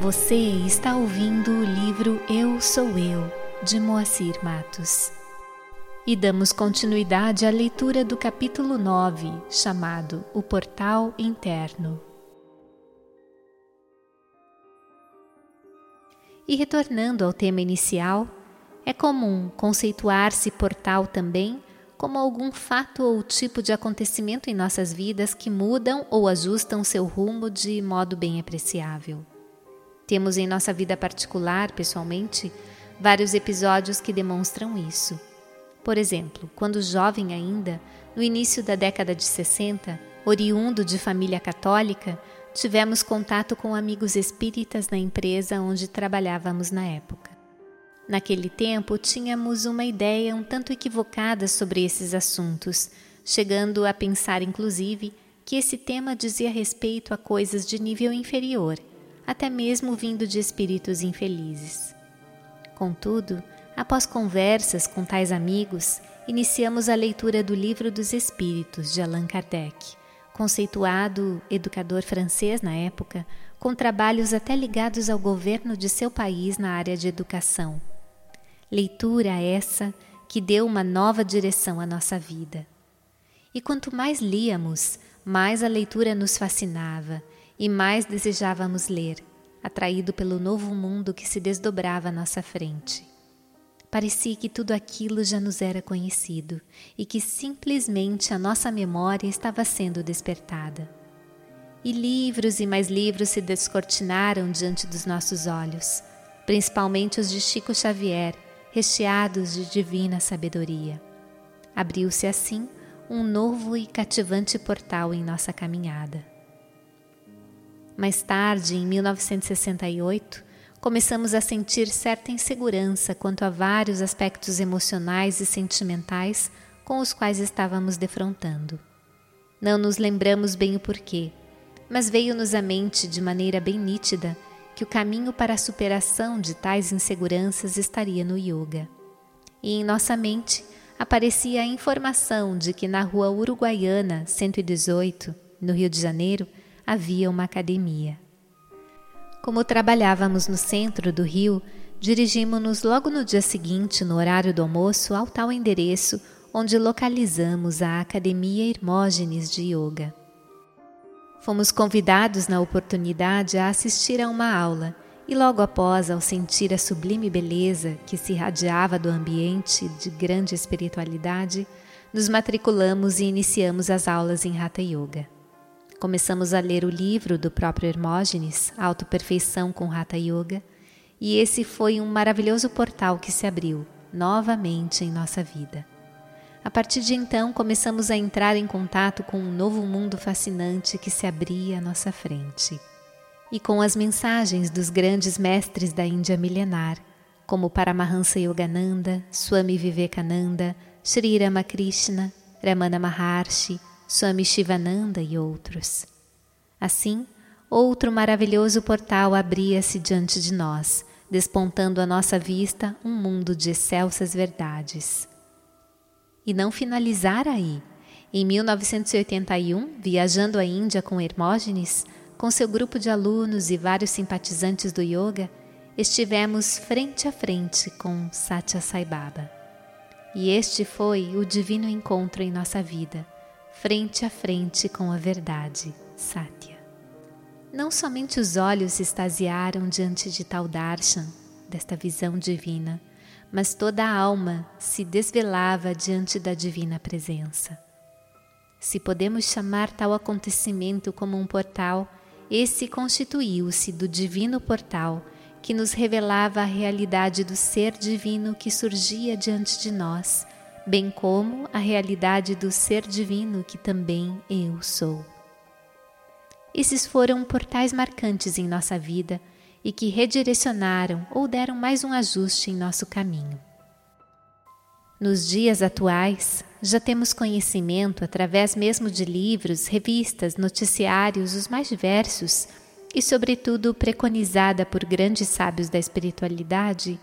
Você está ouvindo o livro Eu Sou Eu, de Moacir Matos. E damos continuidade à leitura do capítulo 9, chamado O Portal Interno. E retornando ao tema inicial, é comum conceituar-se portal também como algum fato ou tipo de acontecimento em nossas vidas que mudam ou ajustam seu rumo de modo bem apreciável. Temos em nossa vida particular, pessoalmente, vários episódios que demonstram isso. Por exemplo, quando jovem ainda, no início da década de 60, oriundo de família católica, tivemos contato com amigos espíritas na empresa onde trabalhávamos na época. Naquele tempo, tínhamos uma ideia um tanto equivocada sobre esses assuntos, chegando a pensar, inclusive, que esse tema dizia respeito a coisas de nível inferior até mesmo vindo de espíritos infelizes. Contudo, após conversas com tais amigos, iniciamos a leitura do Livro dos Espíritos de Allan Kardec, conceituado educador francês na época, com trabalhos até ligados ao governo de seu país na área de educação. Leitura essa que deu uma nova direção à nossa vida. E quanto mais líamos, mais a leitura nos fascinava e mais desejávamos ler, atraído pelo novo mundo que se desdobrava à nossa frente. Parecia que tudo aquilo já nos era conhecido e que simplesmente a nossa memória estava sendo despertada. E livros e mais livros se descortinaram diante dos nossos olhos, principalmente os de Chico Xavier, recheados de divina sabedoria. Abriu-se assim um novo e cativante portal em nossa caminhada. Mais tarde, em 1968, começamos a sentir certa insegurança quanto a vários aspectos emocionais e sentimentais com os quais estávamos defrontando. Não nos lembramos bem o porquê, mas veio-nos à mente de maneira bem nítida que o caminho para a superação de tais inseguranças estaria no yoga. E em nossa mente aparecia a informação de que na rua Uruguaiana 118, no Rio de Janeiro, havia uma academia. Como trabalhávamos no centro do Rio, dirigimos-nos logo no dia seguinte, no horário do almoço, ao tal endereço onde localizamos a Academia Hermógenes de Yoga. Fomos convidados na oportunidade a assistir a uma aula e logo após, ao sentir a sublime beleza que se irradiava do ambiente de grande espiritualidade, nos matriculamos e iniciamos as aulas em Hatha Yoga. Começamos a ler o livro do próprio Hermógenes, Autoperfeição com Hatha Yoga, e esse foi um maravilhoso portal que se abriu novamente em nossa vida. A partir de então, começamos a entrar em contato com um novo mundo fascinante que se abria à nossa frente. E com as mensagens dos grandes mestres da Índia milenar, como Paramahansa Yogananda, Swami Vivekananda, Sri Ramakrishna, Ramana Maharshi, Swami Shivananda e outros. Assim, outro maravilhoso portal abria-se diante de nós, despontando à nossa vista um mundo de excelsas verdades. E não finalizar aí. Em 1981, viajando à Índia com Hermógenes, com seu grupo de alunos e vários simpatizantes do yoga, estivemos frente a frente com Satya Sai Baba. E este foi o divino encontro em nossa vida frente a frente com a verdade, Satya. Não somente os olhos se extasiaram diante de tal darshan, desta visão divina, mas toda a alma se desvelava diante da divina presença. Se podemos chamar tal acontecimento como um portal, esse constituiu-se do divino portal que nos revelava a realidade do ser divino que surgia diante de nós bem como a realidade do ser divino que também eu sou. Esses foram portais marcantes em nossa vida e que redirecionaram ou deram mais um ajuste em nosso caminho. Nos dias atuais, já temos conhecimento através mesmo de livros, revistas, noticiários, os mais diversos, e, sobretudo, preconizada por grandes sábios da espiritualidade,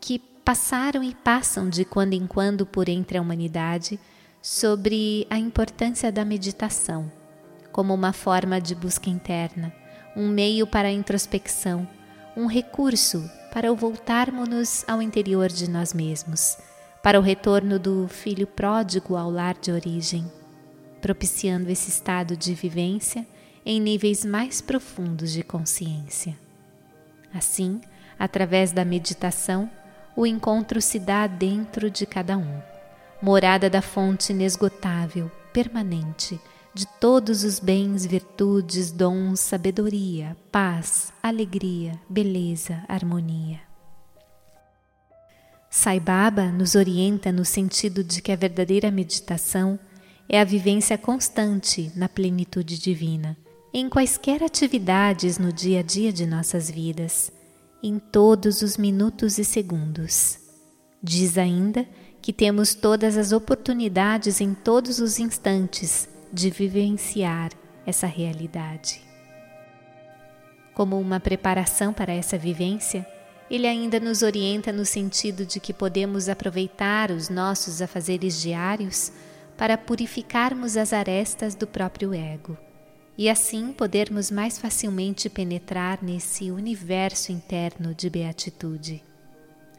que passaram e passam de quando em quando por entre a humanidade sobre a importância da meditação como uma forma de busca interna, um meio para a introspecção, um recurso para o voltarmos-nos ao interior de nós mesmos, para o retorno do filho pródigo ao lar de origem, propiciando esse estado de vivência em níveis mais profundos de consciência. Assim, através da meditação, o encontro se dá dentro de cada um, morada da fonte inesgotável, permanente, de todos os bens, virtudes, dons, sabedoria, paz, alegria, beleza, harmonia. Sai Baba nos orienta no sentido de que a verdadeira meditação é a vivência constante na plenitude divina, em quaisquer atividades no dia a dia de nossas vidas, em todos os minutos e segundos. Diz ainda que temos todas as oportunidades em todos os instantes de vivenciar essa realidade. Como uma preparação para essa vivência, ele ainda nos orienta no sentido de que podemos aproveitar os nossos afazeres diários para purificarmos as arestas do próprio ego e assim podermos mais facilmente penetrar nesse universo interno de beatitude.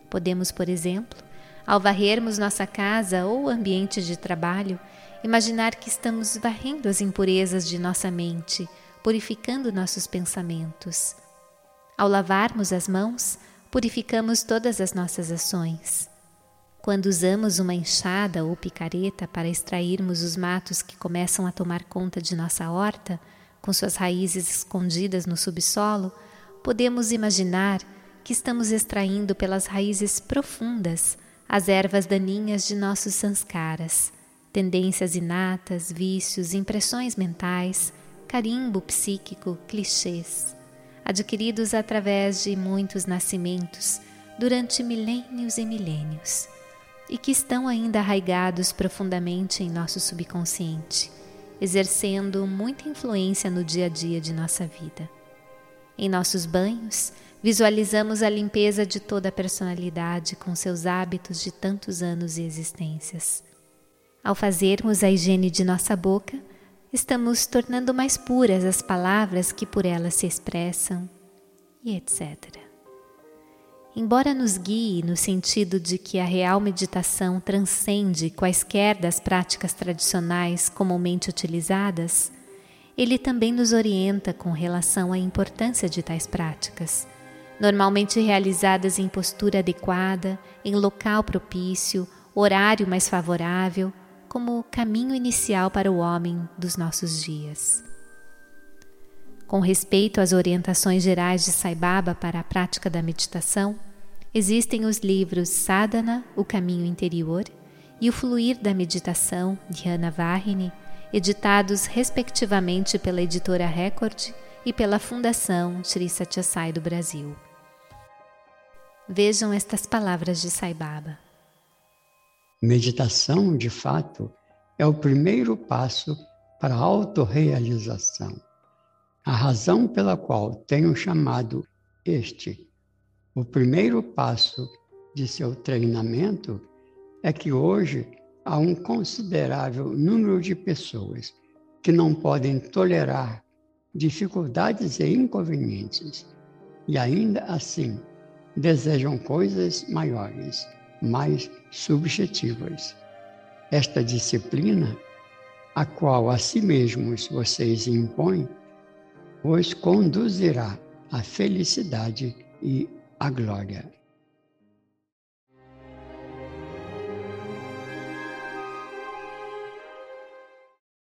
Podemos, por exemplo, ao varrermos nossa casa ou ambiente de trabalho, imaginar que estamos varrendo as impurezas de nossa mente, purificando nossos pensamentos. Ao lavarmos as mãos, purificamos todas as nossas ações. Quando usamos uma enxada ou picareta para extrairmos os matos que começam a tomar conta de nossa horta, com suas raízes escondidas no subsolo, podemos imaginar que estamos extraindo pelas raízes profundas as ervas daninhas de nossos sanskaras, tendências inatas, vícios, impressões mentais, carimbo psíquico, clichês, adquiridos através de muitos nascimentos durante milênios e milênios, e que estão ainda arraigados profundamente em nosso subconsciente, exercendo muita influência no dia a dia de nossa vida. Em nossos banhos, visualizamos a limpeza de toda a personalidade com seus hábitos de tantos anos e existências. Ao fazermos a higiene de nossa boca, estamos tornando mais puras as palavras que por ela se expressam, e etc. Embora nos guie no sentido de que a real meditação transcende quaisquer das práticas tradicionais comumente utilizadas, ele também nos orienta com relação à importância de tais práticas normalmente realizadas em postura adequada, em local propício, horário mais favorável, como caminho inicial para o homem dos nossos dias. Com respeito às orientações gerais de Sai Baba para a prática da meditação, existem os livros Sadhana, O Caminho Interior, e O Fluir da Meditação, de Hannah Vahini, editados respectivamente pela editora Record e pela Fundação Sri Sathya Sai do Brasil. Vejam estas palavras de Sai Baba. Meditação, de fato, é o primeiro passo para a autorrealização. A razão pela qual tenho chamado este o primeiro passo de seu treinamento é que hoje há um considerável número de pessoas que não podem tolerar dificuldades e inconvenientes e ainda assim desejam coisas maiores, mais subjetivas. Esta disciplina, a qual a si mesmos vocês impõem, os conduzirá à felicidade e à glória.